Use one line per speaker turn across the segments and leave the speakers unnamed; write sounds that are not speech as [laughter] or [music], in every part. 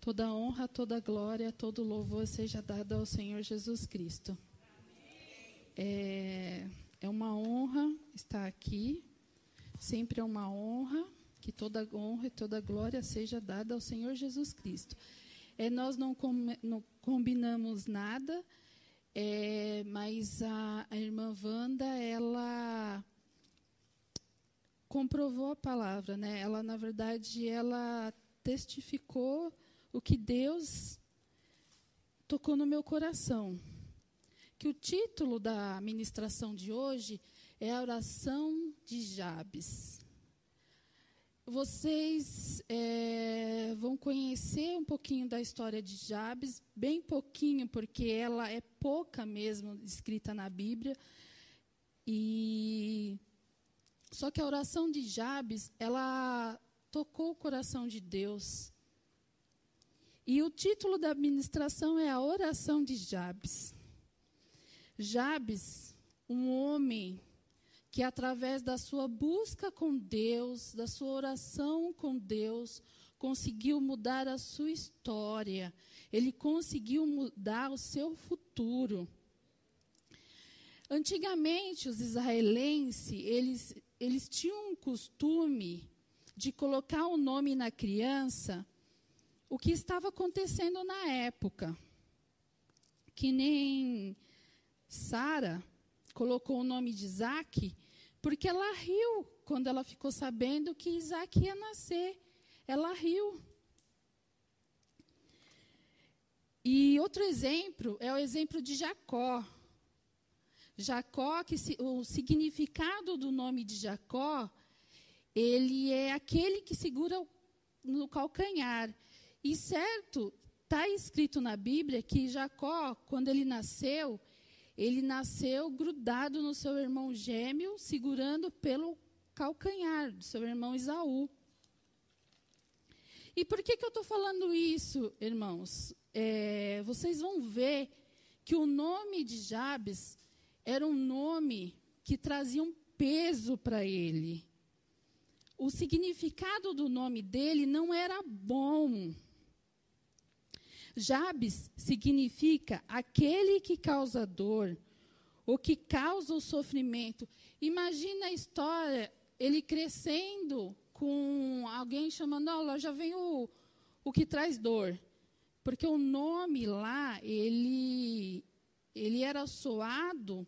Toda honra, toda glória, todo louvor seja dado ao Senhor Jesus Cristo. É, é uma honra estar aqui. Sempre é uma honra que toda honra e toda glória seja dada ao Senhor Jesus Cristo. É, nós não, com, não combinamos nada, é, mas a, a irmã Wanda, ela comprovou a palavra, né? Ela, na verdade, ela testificou o que Deus tocou no meu coração. Que o título da ministração de hoje é a oração de Jabes. Vocês é, vão conhecer um pouquinho da história de Jabes, bem pouquinho, porque ela é pouca mesmo escrita na Bíblia. E só que a oração de Jabes, ela tocou o coração de Deus. E o título da administração é a oração de Jabes. Jabes, um homem que através da sua busca com Deus, da sua oração com Deus, conseguiu mudar a sua história. Ele conseguiu mudar o seu futuro. Antigamente, os israelenses, eles, eles tinham um costume de colocar o um nome na criança o que estava acontecendo na época. Que nem Sara colocou o nome de Isaac, porque ela riu quando ela ficou sabendo que Isaac ia nascer. Ela riu. E outro exemplo é o exemplo de Jacó. Jacó, que se, o significado do nome de Jacó, ele é aquele que segura no calcanhar. E certo, está escrito na Bíblia que Jacó, quando ele nasceu, ele nasceu grudado no seu irmão gêmeo, segurando pelo calcanhar do seu irmão Isaú. E por que, que eu estou falando isso, irmãos? É, vocês vão ver que o nome de Jabes era um nome que trazia um peso para ele. O significado do nome dele não era bom. Jabes significa aquele que causa dor, o que causa o sofrimento. Imagina a história, ele crescendo com alguém chamando, olha, já vem o, o que traz dor. Porque o nome lá, ele, ele era soado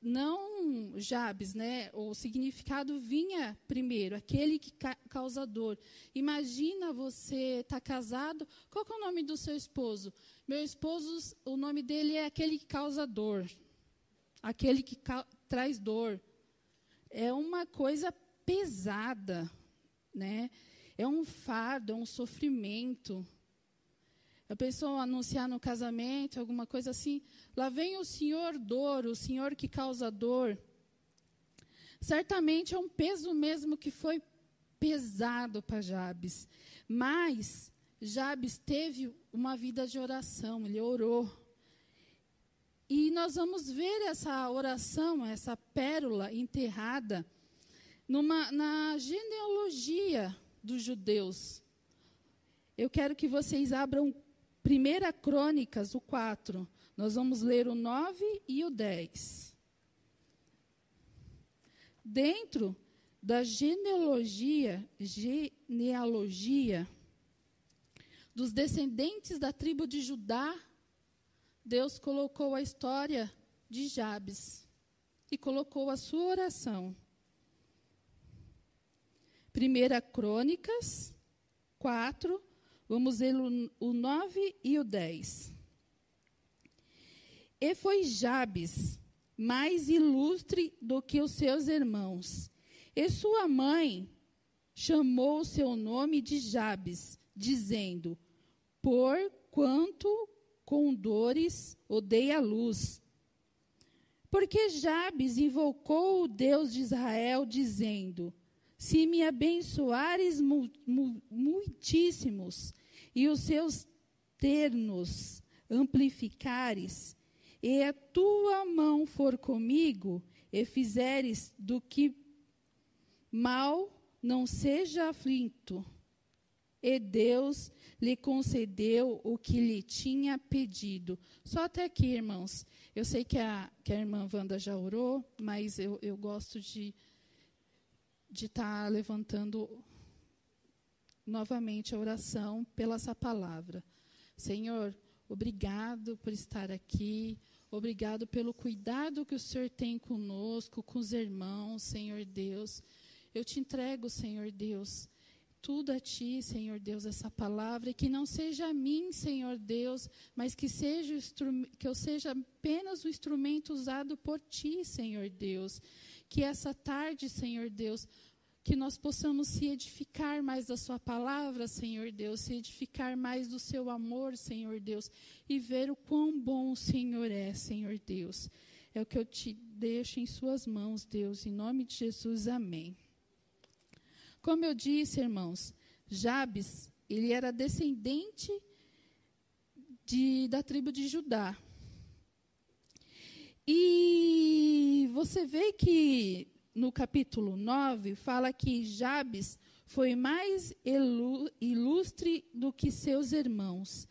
não Jabes, né? O significado vinha primeiro, aquele que ca causa dor. Imagina você estar tá casado, qual é o nome do seu esposo? Meu esposo, o nome dele é aquele que causa dor. Aquele que traz dor. É uma coisa pesada, né? É um fardo, é um sofrimento. A pessoa anunciar no casamento, alguma coisa assim, lá vem o senhor dor, o senhor que causa dor. Certamente é um peso mesmo que foi pesado para Jabes. Mas Jabes teve uma vida de oração, ele orou. E nós vamos ver essa oração, essa pérola enterrada numa, na genealogia dos judeus. Eu quero que vocês abram 1 Crônicas, o 4. Nós vamos ler o 9 e o 10. Dentro da genealogia, genealogia dos descendentes da tribo de Judá, Deus colocou a história de Jabes e colocou a sua oração. 1 Crônicas 4, Vamos ler o 9 e o 10. E foi Jabes mais ilustre do que os seus irmãos. E sua mãe chamou seu nome de Jabes, dizendo: Por quanto com dores odeia a luz. Porque Jabes invocou o Deus de Israel, dizendo: Se me abençoares muitíssimos, e os seus ternos amplificares, e a tua mão for comigo, e fizeres do que mal não seja aflito. e Deus lhe concedeu o que lhe tinha pedido. Só até aqui, irmãos. Eu sei que a, que a irmã Wanda já orou, mas eu, eu gosto de de estar tá levantando novamente a oração pela essa palavra. Senhor, obrigado por estar aqui. Obrigado pelo cuidado que o Senhor tem conosco, com os irmãos, Senhor Deus. Eu te entrego, Senhor Deus, tudo a ti, Senhor Deus, essa palavra, e que não seja a mim, Senhor Deus, mas que, seja que eu seja apenas o instrumento usado por ti, Senhor Deus. Que essa tarde, Senhor Deus, que nós possamos se edificar mais da Sua palavra, Senhor Deus, se edificar mais do Seu amor, Senhor Deus, e ver o quão bom o Senhor é, Senhor Deus. É o que eu te deixo em Suas mãos, Deus, em nome de Jesus, amém. Como eu disse, irmãos, Jabes, ele era descendente de, da tribo de Judá. E você vê que no capítulo 9 fala que Jabes foi mais ilustre do que seus irmãos.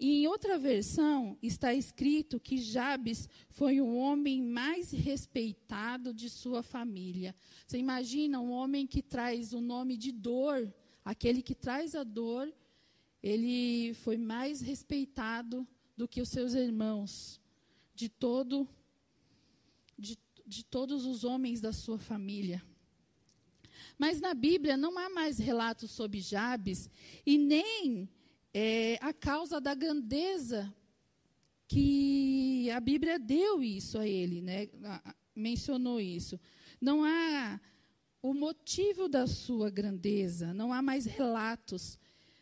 E em outra versão está escrito que Jabes foi o homem mais respeitado de sua família. Você imagina um homem que traz o nome de dor, aquele que traz a dor, ele foi mais respeitado do que os seus irmãos, de todo de, de todos os homens da sua família. Mas na Bíblia não há mais relatos sobre Jabes e nem é, a causa da grandeza que a Bíblia deu isso a ele, né? mencionou isso. Não há o motivo da sua grandeza, não há mais relatos.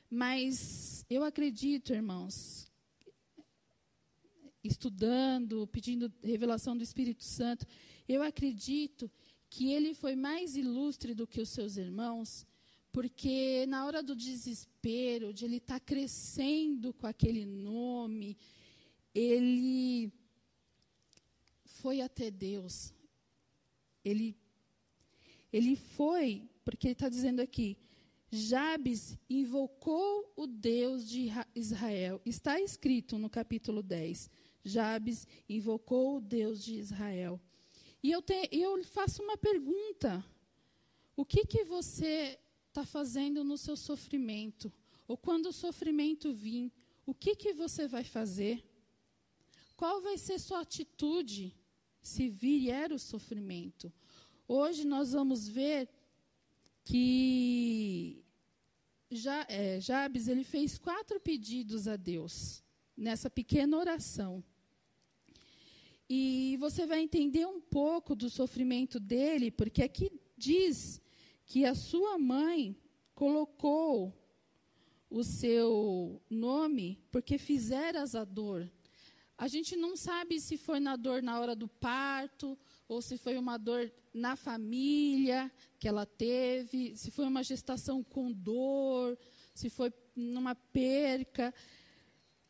Mas eu acredito, irmãos, estudando, pedindo revelação do Espírito Santo, eu acredito que ele foi mais ilustre do que os seus irmãos, porque na hora do desespero, de ele estar tá crescendo com aquele nome, ele foi até Deus. Ele, ele foi, porque ele está dizendo aqui, Jabes invocou o Deus de Israel. Está escrito no capítulo 10. Jabes invocou o Deus de Israel. E eu, te, eu faço uma pergunta: o que, que você está fazendo no seu sofrimento? Ou quando o sofrimento vir, o que, que você vai fazer? Qual vai ser sua atitude se vier o sofrimento? Hoje nós vamos ver que já, é, Jabes ele fez quatro pedidos a Deus nessa pequena oração. E você vai entender um pouco do sofrimento dele, porque aqui diz que a sua mãe colocou o seu nome porque fizeras a dor. A gente não sabe se foi na dor na hora do parto, ou se foi uma dor na família que ela teve, se foi uma gestação com dor, se foi numa perca.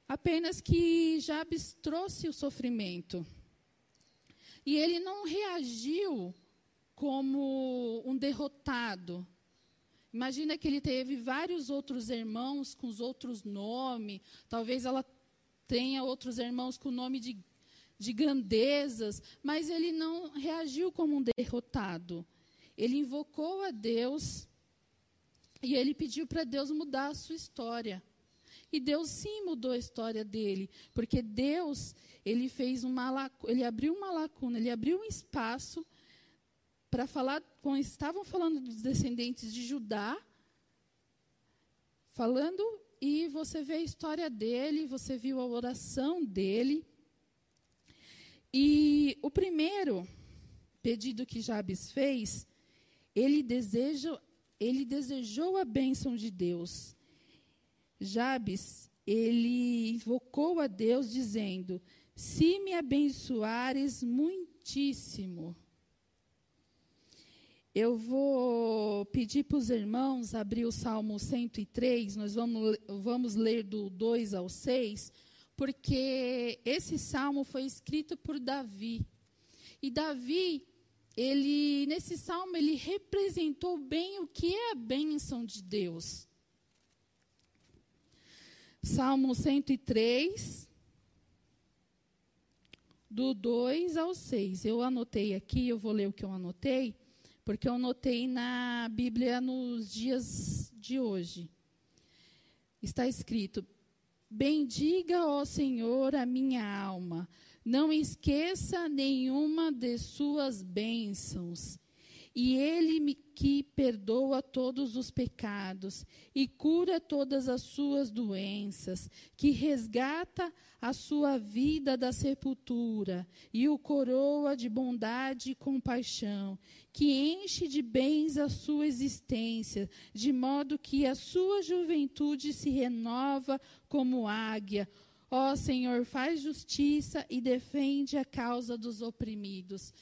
Apenas que Jabes trouxe o sofrimento. E ele não reagiu como um derrotado. Imagina que ele teve vários outros irmãos com os outros nomes. Talvez ela tenha outros irmãos com o nome de, de grandezas. Mas ele não reagiu como um derrotado. Ele invocou a Deus e ele pediu para Deus mudar a sua história. E Deus sim mudou a história dele, porque Deus, ele fez uma ele abriu uma lacuna, ele abriu um espaço para falar, quando estavam falando dos descendentes de Judá, falando, e você vê a história dele, você viu a oração dele. E o primeiro pedido que Jabes fez, ele, deseja, ele desejou a bênção de Deus. Jabes, ele invocou a Deus dizendo: Se me abençoares muitíssimo, eu vou pedir para os irmãos abrir o Salmo 103, nós vamos, vamos ler do 2 ao 6, porque esse salmo foi escrito por Davi. E Davi, ele nesse salmo ele representou bem o que é a bênção de Deus. Salmo 103, do 2 ao 6. Eu anotei aqui, eu vou ler o que eu anotei, porque eu anotei na Bíblia nos dias de hoje. Está escrito: Bendiga, ó Senhor, a minha alma, não esqueça nenhuma de suas bênçãos. E ele me, que perdoa todos os pecados e cura todas as suas doenças, que resgata a sua vida da sepultura e o coroa de bondade e compaixão, que enche de bens a sua existência, de modo que a sua juventude se renova como águia. Ó Senhor, faz justiça e defende a causa dos oprimidos.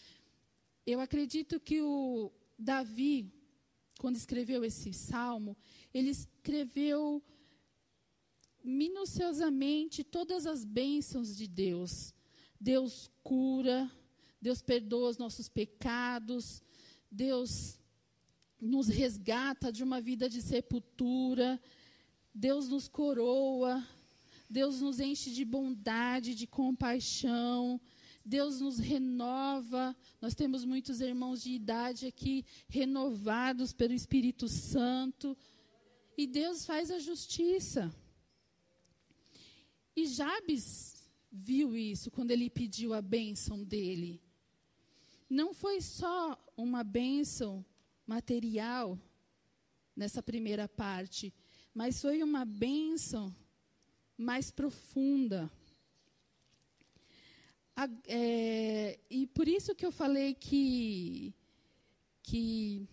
Eu acredito que o Davi, quando escreveu esse salmo, ele escreveu minuciosamente todas as bênçãos de Deus. Deus cura, Deus perdoa os nossos pecados, Deus nos resgata de uma vida de sepultura, Deus nos coroa, Deus nos enche de bondade, de compaixão, Deus nos renova. Nós temos muitos irmãos de idade aqui renovados pelo Espírito Santo. E Deus faz a justiça. E Jabes viu isso quando ele pediu a bênção dele. Não foi só uma bênção material nessa primeira parte, mas foi uma bênção mais profunda. É, e por isso que eu falei que, que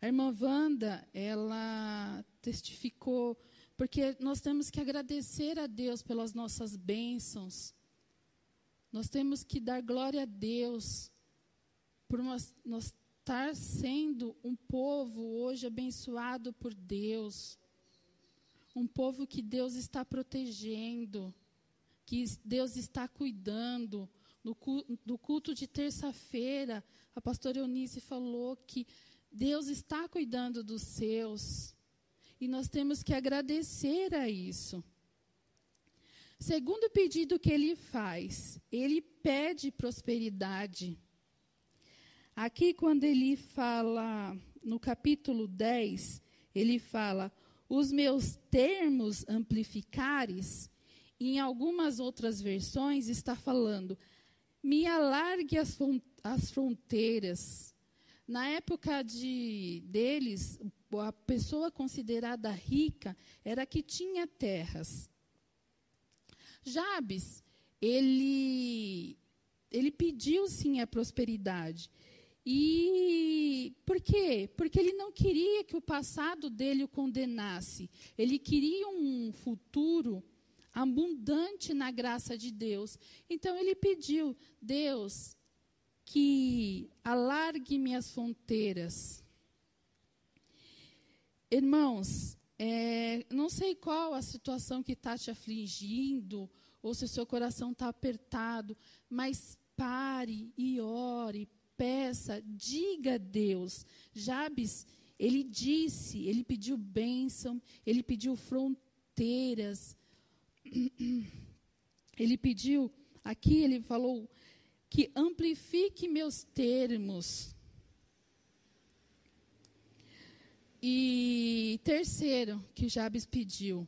a irmã Wanda, ela testificou, porque nós temos que agradecer a Deus pelas nossas bênçãos. Nós temos que dar glória a Deus por nós, nós estar sendo um povo hoje abençoado por Deus. Um povo que Deus está protegendo que Deus está cuidando. No culto, no culto de terça-feira, a pastora Eunice falou que Deus está cuidando dos seus. E nós temos que agradecer a isso. Segundo pedido que ele faz, ele pede prosperidade. Aqui, quando ele fala, no capítulo 10, ele fala: Os meus termos amplificares em algumas outras versões está falando: me alargue as, as fronteiras. Na época de, deles, a pessoa considerada rica era que tinha terras. Jabes, ele, ele pediu sim a prosperidade. E por quê? Porque ele não queria que o passado dele o condenasse. Ele queria um futuro abundante na graça de Deus. Então ele pediu: Deus, que alargue minhas fronteiras. Irmãos, é, não sei qual a situação que está te afligindo, ou se o seu coração está apertado, mas pare e ore, peça, diga a Deus. Jabes, ele disse, ele pediu bênção, ele pediu fronteiras, [clears throat] ele pediu, aqui ele falou que amplifique meus termos. E terceiro, que Jabes pediu,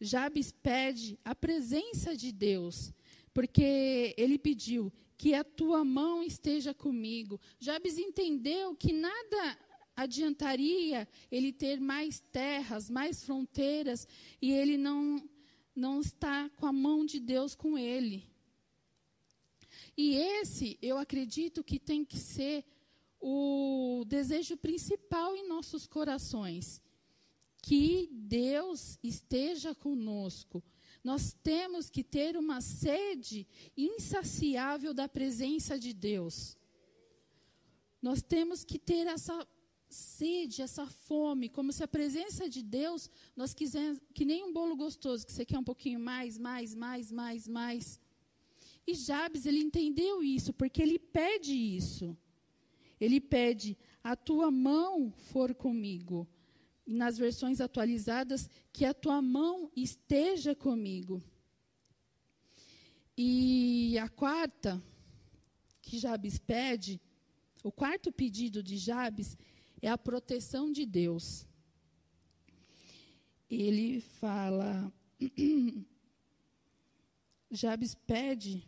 Jabes pede a presença de Deus, porque ele pediu que a tua mão esteja comigo. Jabes entendeu que nada adiantaria ele ter mais terras, mais fronteiras, e ele não não está com a mão de Deus com ele. E esse, eu acredito que tem que ser o desejo principal em nossos corações. Que Deus esteja conosco. Nós temos que ter uma sede insaciável da presença de Deus. Nós temos que ter essa sede, essa fome, como se a presença de Deus, nós quisermos, que nem um bolo gostoso, que você quer um pouquinho mais, mais, mais, mais, mais. E Jabes, ele entendeu isso, porque ele pede isso. Ele pede: a tua mão for comigo. nas versões atualizadas, que a tua mão esteja comigo. E a quarta, que Jabes pede, o quarto pedido de Jabes é a proteção de Deus. Ele fala, [clears throat] Jabes pede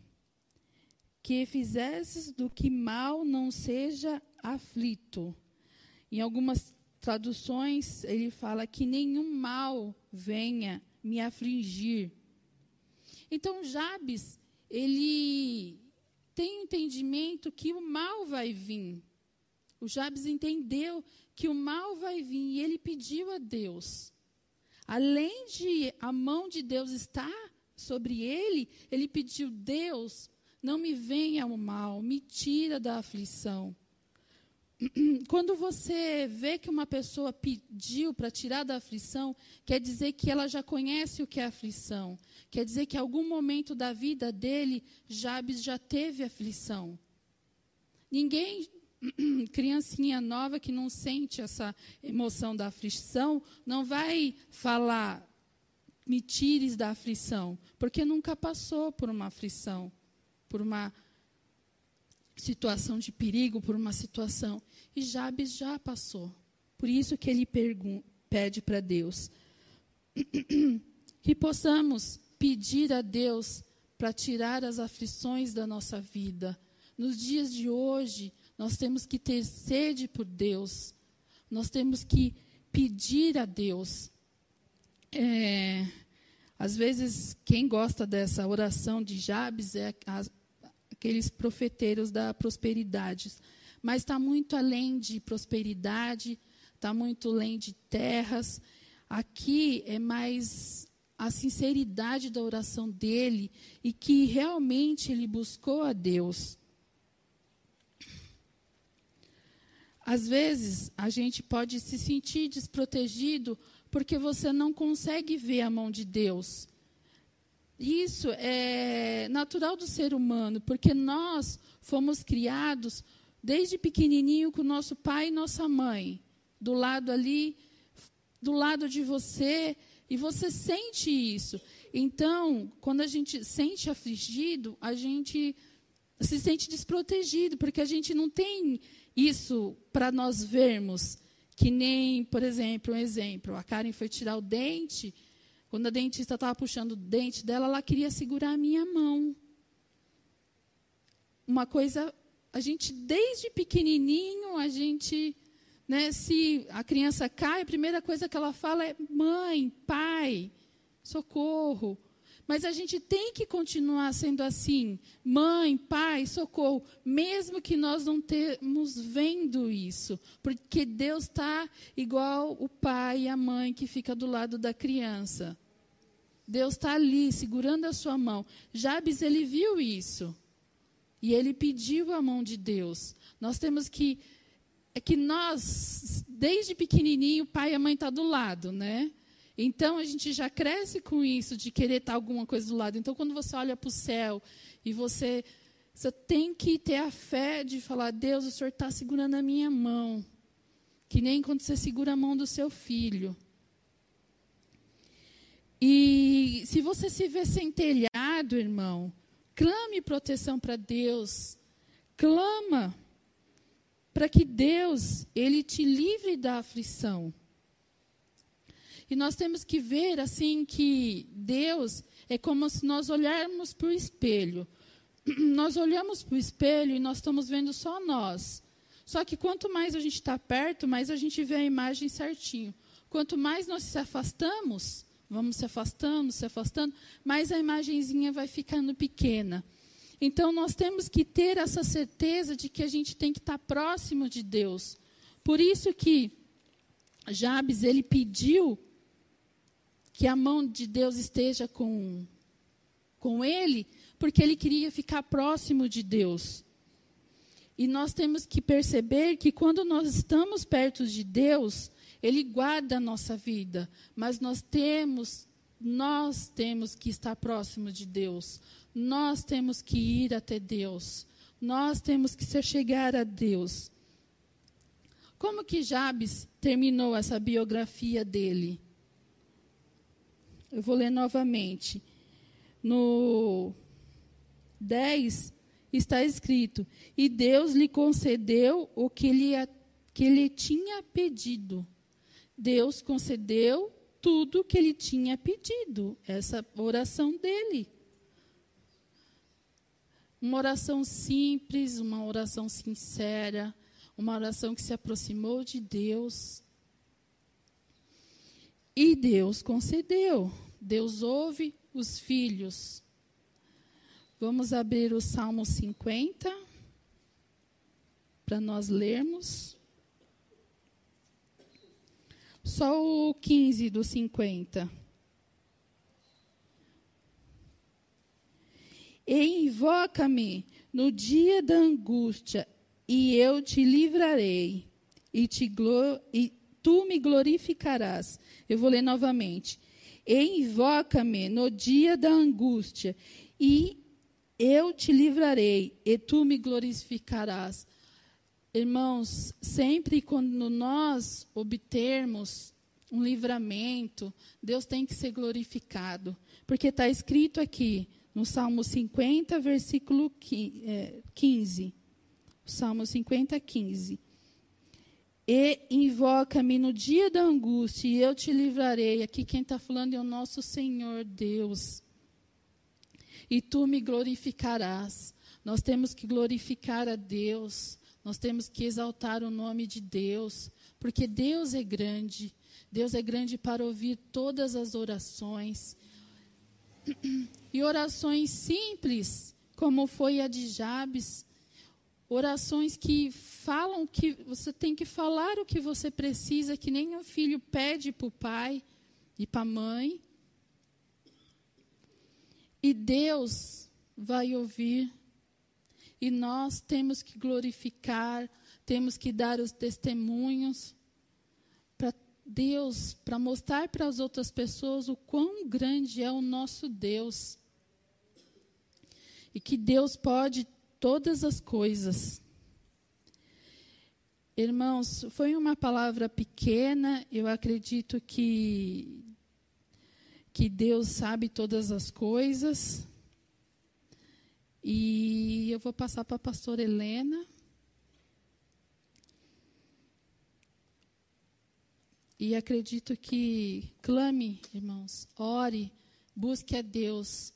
que fizesses do que mal não seja aflito. Em algumas traduções, ele fala que nenhum mal venha me afligir. Então, Jabes, ele tem entendimento que o mal vai vir. O Jabes entendeu que o mal vai vir e ele pediu a Deus. Além de a mão de Deus estar sobre ele, ele pediu: Deus, não me venha o mal, me tira da aflição. [clears throat] Quando você vê que uma pessoa pediu para tirar da aflição, quer dizer que ela já conhece o que é aflição. Quer dizer que em algum momento da vida dele, Jabes já teve aflição. Ninguém, [clears throat] criancinha nova que não sente essa emoção da aflição, não vai falar, me tires da aflição, porque nunca passou por uma aflição, por uma situação de perigo, por uma situação. E Jabes já passou. Por isso que ele pede para Deus. [clears throat] que possamos pedir a Deus para tirar as aflições da nossa vida. Nos dias de hoje, nós temos que ter sede por Deus. Nós temos que pedir a Deus. É, às vezes, quem gosta dessa oração de Jabes é aqueles profeteiros da prosperidade. Mas está muito além de prosperidade, está muito além de terras. Aqui é mais a sinceridade da oração dele e que realmente ele buscou a Deus. Às vezes, a gente pode se sentir desprotegido porque você não consegue ver a mão de Deus. Isso é natural do ser humano, porque nós fomos criados desde pequenininho com nosso pai e nossa mãe, do lado ali, do lado de você, e você sente isso. Então, quando a gente sente afligido, a gente se sente desprotegido, porque a gente não tem isso para nós vermos. Que nem, por exemplo, um exemplo, a Karen foi tirar o dente quando a dentista estava puxando o dente dela, ela queria segurar a minha mão. Uma coisa, a gente desde pequenininho, a gente, né, se a criança cai, a primeira coisa que ela fala é mãe, pai, socorro. Mas a gente tem que continuar sendo assim, mãe, pai, socorro, mesmo que nós não temos vendo isso, porque Deus está igual o pai e a mãe que fica do lado da criança. Deus está ali, segurando a sua mão. Jabes, ele viu isso. E ele pediu a mão de Deus. Nós temos que. É que nós, desde pequenininho, o pai e a mãe estão tá do lado, né? Então a gente já cresce com isso de querer estar alguma coisa do lado. Então quando você olha para o céu e você, você tem que ter a fé de falar: Deus, o Senhor está segurando a minha mão. Que nem quando você segura a mão do seu filho. E se você se vê sem telhado, irmão, clame proteção para Deus. Clama para que Deus ele te livre da aflição. E nós temos que ver assim que Deus é como se nós olharmos para o espelho. [clears throat] Nós olhamos para o espelho e nós estamos vendo só nós. Só que quanto mais a gente está perto, mais a gente vê a imagem certinho. Quanto mais nós se afastamos, vamos se afastando, se afastando, mais a imagenzinha vai ficando pequena. Então nós temos que ter essa certeza de que a gente tem que estar próximo de Deus. Por isso que Jabes ele pediu que a mão de Deus esteja com, com ele, porque ele queria ficar próximo de Deus. E nós temos que perceber que quando nós estamos perto de Deus, Ele guarda a nossa vida, mas nós temos, nós temos que estar próximo de Deus. Nós temos que ir até Deus. Nós temos que se chegar a Deus. Como que Jabes terminou essa biografia dele? Eu vou ler novamente. No 10 está escrito: E Deus lhe concedeu o que ele, que ele tinha pedido. Deus concedeu tudo que ele tinha pedido. Essa oração dele. Uma oração simples, uma oração sincera, uma oração que se aproximou de Deus. E Deus concedeu. Deus ouve os filhos. Vamos abrir o Salmo 50 para nós lermos. Só o 15 do 50. E invoca-me no dia da angústia, e eu te livrarei, e, te e tu me glorificarás. Eu vou ler novamente. Invoca-me no dia da angústia, e eu te livrarei, e tu me glorificarás. Irmãos, sempre quando nós obtermos um livramento, Deus tem que ser glorificado. Porque está escrito aqui, no Salmo 50, versículo 15. Salmo 50, 15. E invoca-me no dia da angústia, e eu te livrarei. Aqui quem está falando é o nosso Senhor Deus. E tu me glorificarás. Nós temos que glorificar a Deus. Nós temos que exaltar o nome de Deus, porque Deus é grande. Deus é grande para ouvir todas as orações. E orações simples, como foi a de Jabes, orações que falam que você tem que falar o que você precisa, que nem um filho pede para o pai e para a mãe. E Deus vai ouvir e nós temos que glorificar, temos que dar os testemunhos para Deus, para mostrar para as outras pessoas o quão grande é o nosso Deus. E que Deus pode todas as coisas. Irmãos, foi uma palavra pequena, eu acredito que que Deus sabe todas as coisas. E eu vou passar para a pastora Helena. E acredito que clame, irmãos, ore, busque a Deus.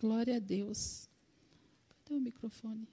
Glória a Deus. Cadê o microfone?